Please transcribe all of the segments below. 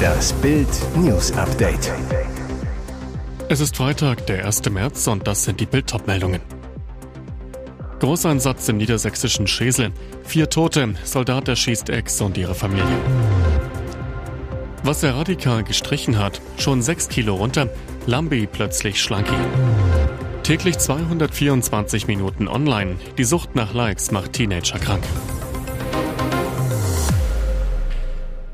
Das Bild News Update. Es ist Freitag, der 1. März und das sind die Bild meldungen Großeinsatz im niedersächsischen Schesel. Vier Tote, Soldat erschießt Ex und ihre Familie. Was er radikal gestrichen hat, schon 6 Kilo runter, Lambi plötzlich schlank Täglich 224 Minuten online. Die Sucht nach Likes macht Teenager krank.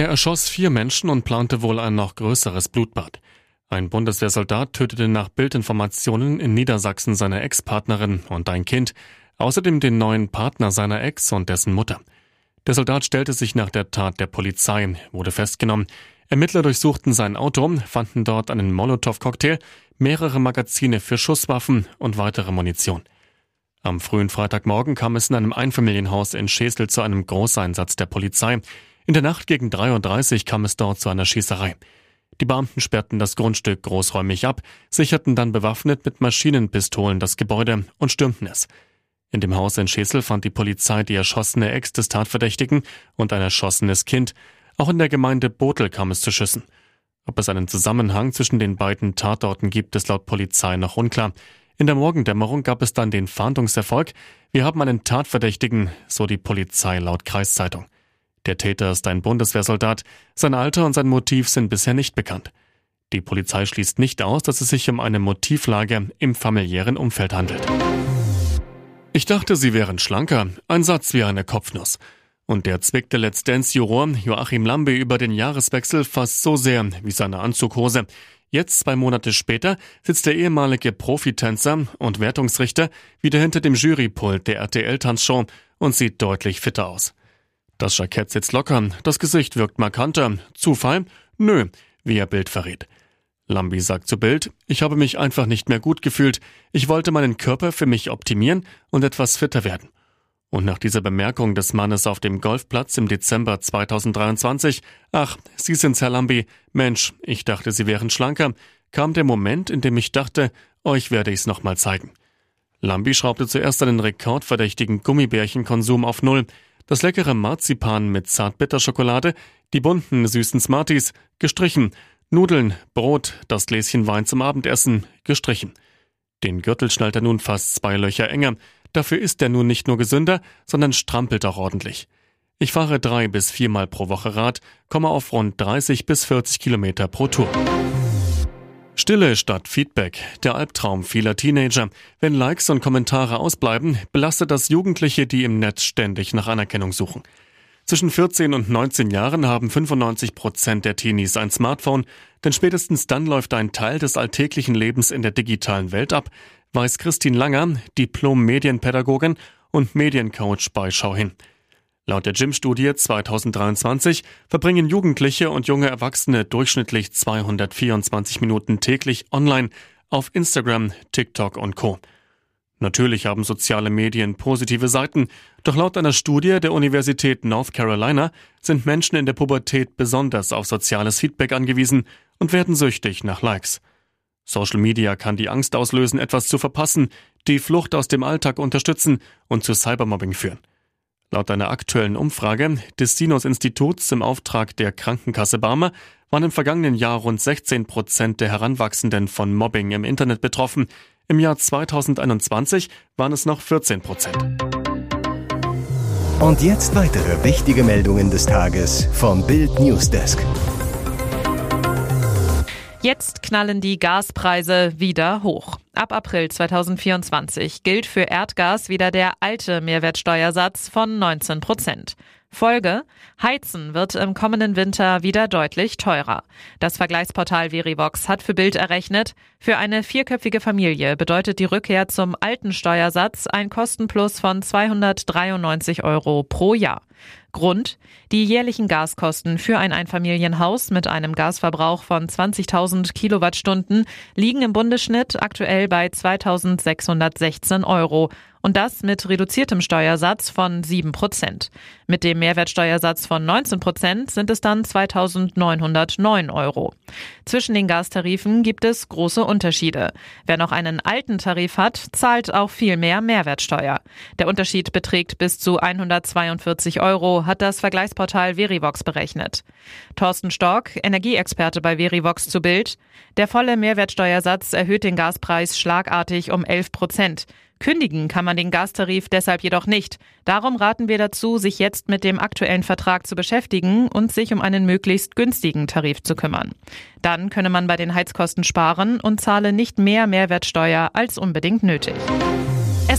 Er erschoss vier Menschen und plante wohl ein noch größeres Blutbad. Ein Bundeswehrsoldat tötete nach Bildinformationen in Niedersachsen seine Ex-Partnerin und ein Kind, außerdem den neuen Partner seiner Ex und dessen Mutter. Der Soldat stellte sich nach der Tat der Polizei, wurde festgenommen. Ermittler durchsuchten sein Auto, fanden dort einen Molotow-Cocktail, mehrere Magazine für Schusswaffen und weitere Munition. Am frühen Freitagmorgen kam es in einem Einfamilienhaus in Schesel zu einem Großeinsatz der Polizei. In der Nacht gegen 3.30 Uhr kam es dort zu einer Schießerei. Die Beamten sperrten das Grundstück großräumig ab, sicherten dann bewaffnet mit Maschinenpistolen das Gebäude und stürmten es. In dem Haus in Schesel fand die Polizei die erschossene Ex des Tatverdächtigen und ein erschossenes Kind. Auch in der Gemeinde Botel kam es zu Schüssen. Ob es einen Zusammenhang zwischen den beiden Tatorten gibt, ist laut Polizei noch unklar. In der Morgendämmerung gab es dann den Fahndungserfolg. Wir haben einen Tatverdächtigen, so die Polizei laut Kreiszeitung. Der Täter ist ein Bundeswehrsoldat. Sein Alter und sein Motiv sind bisher nicht bekannt. Die Polizei schließt nicht aus, dass es sich um eine Motivlage im familiären Umfeld handelt. Ich dachte, sie wären schlanker. Ein Satz wie eine Kopfnuss. Und der zwickte Let's Dance-Juror Joachim Lambe über den Jahreswechsel fast so sehr wie seine Anzughose. Jetzt, zwei Monate später, sitzt der ehemalige Profitänzer und Wertungsrichter wieder hinter dem Jurypult der RTL-Tanzshow und sieht deutlich fitter aus. Das Jackett sitzt locker, das Gesicht wirkt markanter. Zufall? Nö, wie er Bild verrät. Lambi sagt zu Bild, ich habe mich einfach nicht mehr gut gefühlt. Ich wollte meinen Körper für mich optimieren und etwas fitter werden. Und nach dieser Bemerkung des Mannes auf dem Golfplatz im Dezember 2023, ach, Sie sind's, Herr Lambi, Mensch, ich dachte, Sie wären schlanker, kam der Moment, in dem ich dachte, euch werde ich's nochmal zeigen. Lambi schraubte zuerst einen rekordverdächtigen Gummibärchenkonsum auf Null, das leckere Marzipan mit Zartbitterschokolade, die bunten süßen Smarties, gestrichen. Nudeln, Brot, das Gläschen Wein zum Abendessen, gestrichen. Den Gürtel schnallt er nun fast zwei Löcher enger. Dafür ist er nun nicht nur gesünder, sondern strampelt auch ordentlich. Ich fahre drei bis viermal pro Woche Rad, komme auf rund 30 bis 40 Kilometer pro Tour. Stille statt Feedback, der Albtraum vieler Teenager. Wenn Likes und Kommentare ausbleiben, belastet das Jugendliche, die im Netz ständig nach Anerkennung suchen. Zwischen 14 und 19 Jahren haben 95 Prozent der Teenies ein Smartphone, denn spätestens dann läuft ein Teil des alltäglichen Lebens in der digitalen Welt ab, weiß Christine Langer, Diplom-Medienpädagogin und Mediencoach bei Schau hin. Laut der Gym-Studie 2023 verbringen Jugendliche und junge Erwachsene durchschnittlich 224 Minuten täglich online auf Instagram, TikTok und Co. Natürlich haben soziale Medien positive Seiten, doch laut einer Studie der Universität North Carolina sind Menschen in der Pubertät besonders auf soziales Feedback angewiesen und werden süchtig nach Likes. Social Media kann die Angst auslösen, etwas zu verpassen, die Flucht aus dem Alltag unterstützen und zu Cybermobbing führen. Laut einer aktuellen Umfrage des Sinus-Instituts im Auftrag der Krankenkasse Barmer waren im vergangenen Jahr rund 16 Prozent der Heranwachsenden von Mobbing im Internet betroffen. Im Jahr 2021 waren es noch 14 Prozent. Und jetzt weitere wichtige Meldungen des Tages vom Bild Newsdesk. Jetzt knallen die Gaspreise wieder hoch. Ab April 2024 gilt für Erdgas wieder der alte Mehrwertsteuersatz von 19 Prozent. Folge: Heizen wird im kommenden Winter wieder deutlich teurer. Das Vergleichsportal Verivox hat für Bild errechnet, für eine vierköpfige Familie bedeutet die Rückkehr zum alten Steuersatz ein Kostenplus von 293 Euro pro Jahr. Grund? Die jährlichen Gaskosten für ein Einfamilienhaus mit einem Gasverbrauch von 20.000 Kilowattstunden liegen im Bundesschnitt aktuell bei 2.616 Euro und das mit reduziertem Steuersatz von 7 Prozent. Mit dem Mehrwertsteuersatz von 19 Prozent sind es dann 2.909 Euro. Zwischen den Gastarifen gibt es große Unterschiede. Wer noch einen alten Tarif hat, zahlt auch viel mehr Mehrwertsteuer. Der Unterschied beträgt bis zu 142 Euro Euro, hat das Vergleichsportal Verivox berechnet. Thorsten Stork, Energieexperte bei Verivox zu Bild. Der volle Mehrwertsteuersatz erhöht den Gaspreis schlagartig um 11 Prozent. Kündigen kann man den Gastarif deshalb jedoch nicht. Darum raten wir dazu, sich jetzt mit dem aktuellen Vertrag zu beschäftigen und sich um einen möglichst günstigen Tarif zu kümmern. Dann könne man bei den Heizkosten sparen und zahle nicht mehr Mehrwertsteuer als unbedingt nötig.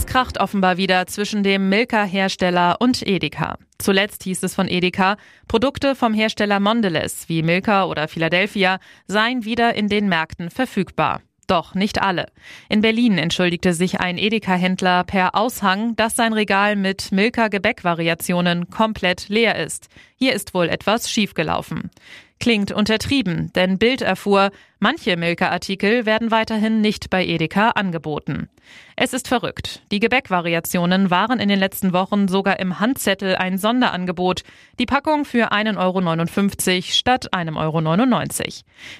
Es kracht offenbar wieder zwischen dem Milka-Hersteller und Edeka. Zuletzt hieß es von Edeka, Produkte vom Hersteller Mondelez wie Milka oder Philadelphia seien wieder in den Märkten verfügbar. Doch nicht alle. In Berlin entschuldigte sich ein Edeka-Händler per Aushang, dass sein Regal mit Milka-Gebäckvariationen komplett leer ist. Hier ist wohl etwas schiefgelaufen. Klingt untertrieben, denn Bild erfuhr, manche Milka-Artikel werden weiterhin nicht bei Edeka angeboten. Es ist verrückt. Die Gebäckvariationen waren in den letzten Wochen sogar im Handzettel ein Sonderangebot. Die Packung für 1,59 Euro statt 1,99 Euro.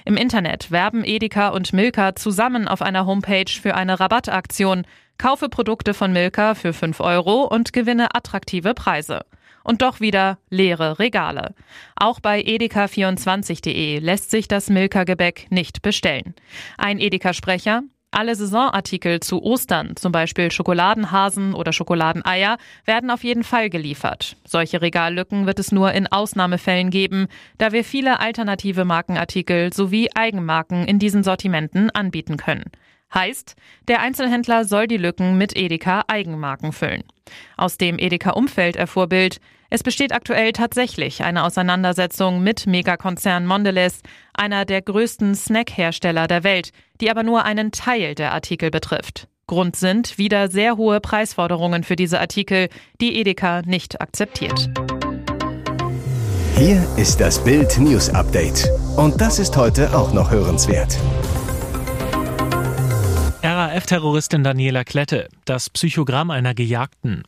Im Internet werben Edeka und Milka zusammen auf einer Homepage für eine Rabattaktion. Kaufe Produkte von Milka für 5 Euro und gewinne attraktive Preise und doch wieder leere Regale. Auch bei edeka24.de lässt sich das Milka-Gebäck nicht bestellen. Ein Edeka-Sprecher, alle Saisonartikel zu Ostern, zum Beispiel Schokoladenhasen oder Schokoladeneier, werden auf jeden Fall geliefert. Solche Regallücken wird es nur in Ausnahmefällen geben, da wir viele alternative Markenartikel sowie Eigenmarken in diesen Sortimenten anbieten können. Heißt, der Einzelhändler soll die Lücken mit Edeka Eigenmarken füllen. Aus dem Edeka-Umfeld erfuhr Bild, es besteht aktuell tatsächlich eine Auseinandersetzung mit Megakonzern Mondelez, einer der größten Snackhersteller der Welt, die aber nur einen Teil der Artikel betrifft. Grund sind wieder sehr hohe Preisforderungen für diese Artikel, die Edeka nicht akzeptiert. Hier ist das Bild News Update. Und das ist heute auch noch hörenswert. RAF-Terroristin Daniela Klette, das Psychogramm einer Gejagten.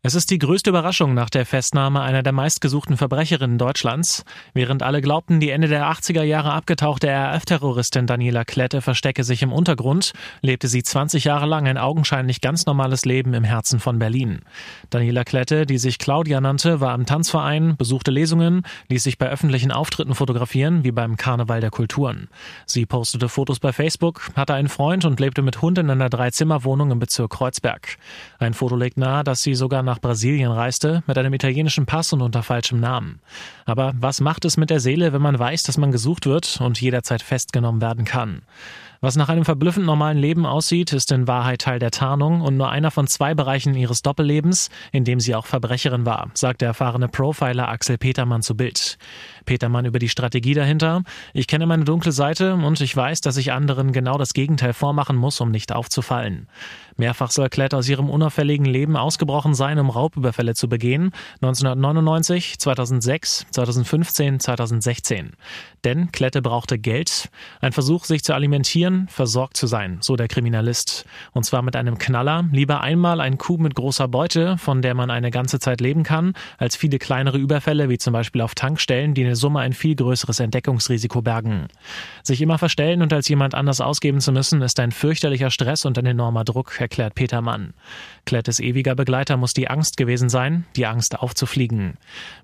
Es ist die größte Überraschung nach der Festnahme einer der meistgesuchten Verbrecherinnen Deutschlands. Während alle glaubten, die Ende der 80er Jahre abgetauchte RAF-Terroristin Daniela Klette verstecke sich im Untergrund, lebte sie 20 Jahre lang ein augenscheinlich ganz normales Leben im Herzen von Berlin. Daniela Klette, die sich Claudia nannte, war im Tanzverein, besuchte Lesungen, ließ sich bei öffentlichen Auftritten fotografieren, wie beim Karneval der Kulturen. Sie postete Fotos bei Facebook, hatte einen Freund und lebte mit Hund in einer Dreizimmerwohnung im Bezirk Kreuzberg. Ein Foto legt nahe, dass sie sogar nach Brasilien reiste, mit einem italienischen Pass und unter falschem Namen. Aber was macht es mit der Seele, wenn man weiß, dass man gesucht wird und jederzeit festgenommen werden kann? Was nach einem verblüffend normalen Leben aussieht, ist in Wahrheit Teil der Tarnung und nur einer von zwei Bereichen ihres Doppellebens, in dem sie auch Verbrecherin war, sagt der erfahrene Profiler Axel Petermann zu Bild. Petermann über die Strategie dahinter. Ich kenne meine dunkle Seite und ich weiß, dass ich anderen genau das Gegenteil vormachen muss, um nicht aufzufallen. Mehrfach soll Klett aus ihrem unauffälligen Leben ausgebrochen sein, um Raubüberfälle zu begehen. 1999, 2006, 2015, 2016. Denn Klette brauchte Geld. Ein Versuch, sich zu alimentieren, versorgt zu sein, so der Kriminalist. Und zwar mit einem Knaller. Lieber einmal ein Coup mit großer Beute, von der man eine ganze Zeit leben kann, als viele kleinere Überfälle, wie zum Beispiel auf Tankstellen, die eine Summe ein viel größeres Entdeckungsrisiko bergen. Sich immer verstellen und als jemand anders ausgeben zu müssen, ist ein fürchterlicher Stress und ein enormer Druck, erklärt Peter Mann. Klettes ewiger Begleiter muss die Angst gewesen sein, die Angst aufzufliegen.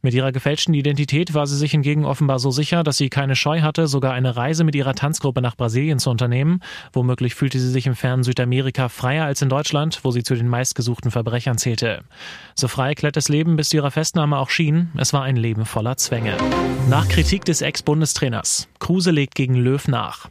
Mit ihrer gefälschten Identität war sie sich hingegen offenbar so sicher, dass sie keine Scheu hatte, sogar eine Reise mit ihrer Tanzgruppe nach Brasilien zu unternehmen. Womöglich fühlte sie sich im fernen Südamerika freier als in Deutschland, wo sie zu den meistgesuchten Verbrechern zählte. So frei Klettes Leben bis zu ihrer Festnahme auch schien, es war ein Leben voller Zwänge. Nach Kritik des Ex-Bundestrainers. Kruse legt gegen Löw nach.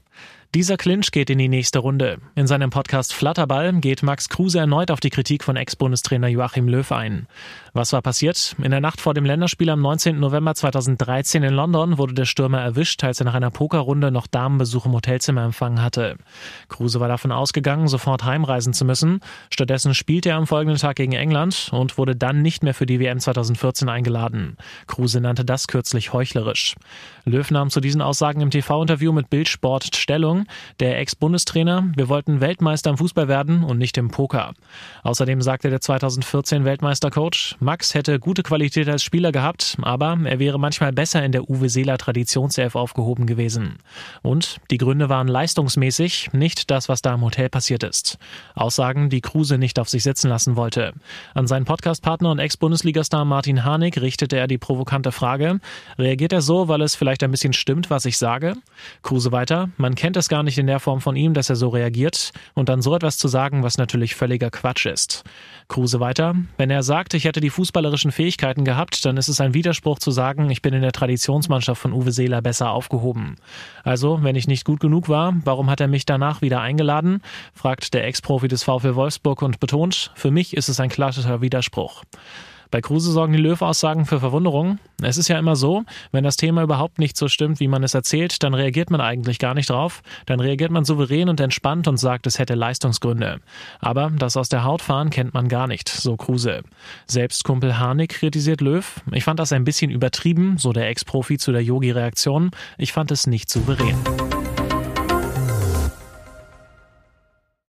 Dieser Clinch geht in die nächste Runde. In seinem Podcast Flatterball geht Max Kruse erneut auf die Kritik von Ex-Bundestrainer Joachim Löw ein. Was war passiert? In der Nacht vor dem Länderspiel am 19. November 2013 in London wurde der Stürmer erwischt, als er nach einer Pokerrunde noch Damenbesuch im Hotelzimmer empfangen hatte. Kruse war davon ausgegangen, sofort heimreisen zu müssen. Stattdessen spielte er am folgenden Tag gegen England und wurde dann nicht mehr für die WM 2014 eingeladen. Kruse nannte das kürzlich heuchlerisch. Löw nahm zu diesen Aussagen im TV-Interview mit Bildsport Stellung. Der Ex-Bundestrainer, wir wollten Weltmeister im Fußball werden und nicht im Poker. Außerdem sagte der 2014 Weltmeistercoach, Max hätte gute Qualität als Spieler gehabt, aber er wäre manchmal besser in der Uwe Seeler Traditionself aufgehoben gewesen. Und die Gründe waren leistungsmäßig, nicht das, was da im Hotel passiert ist. Aussagen, die Kruse nicht auf sich sitzen lassen wollte. An seinen Podcastpartner und Ex-Bundesligastar Martin Harnik richtete er die provokante Frage, reagiert er so, weil es vielleicht ein bisschen stimmt, was ich sage? Kruse weiter, man kennt es gar nicht in der Form von ihm, dass er so reagiert und dann so etwas zu sagen, was natürlich völliger Quatsch ist. Kruse weiter, wenn er sagt, ich hätte die fußballerischen Fähigkeiten gehabt, dann ist es ein Widerspruch zu sagen, ich bin in der Traditionsmannschaft von Uwe Seeler besser aufgehoben. Also, wenn ich nicht gut genug war, warum hat er mich danach wieder eingeladen? fragt der Ex-Profi des VfL Wolfsburg und betont, für mich ist es ein klassischer Widerspruch. Bei Kruse sorgen die Löw-Aussagen für Verwunderung. Es ist ja immer so, wenn das Thema überhaupt nicht so stimmt, wie man es erzählt, dann reagiert man eigentlich gar nicht drauf. Dann reagiert man souverän und entspannt und sagt, es hätte Leistungsgründe. Aber das aus der Haut fahren kennt man gar nicht, so Kruse. Selbst Kumpel Harnik kritisiert Löw. Ich fand das ein bisschen übertrieben, so der Ex-Profi zu der Yogi-Reaktion. Ich fand es nicht souverän.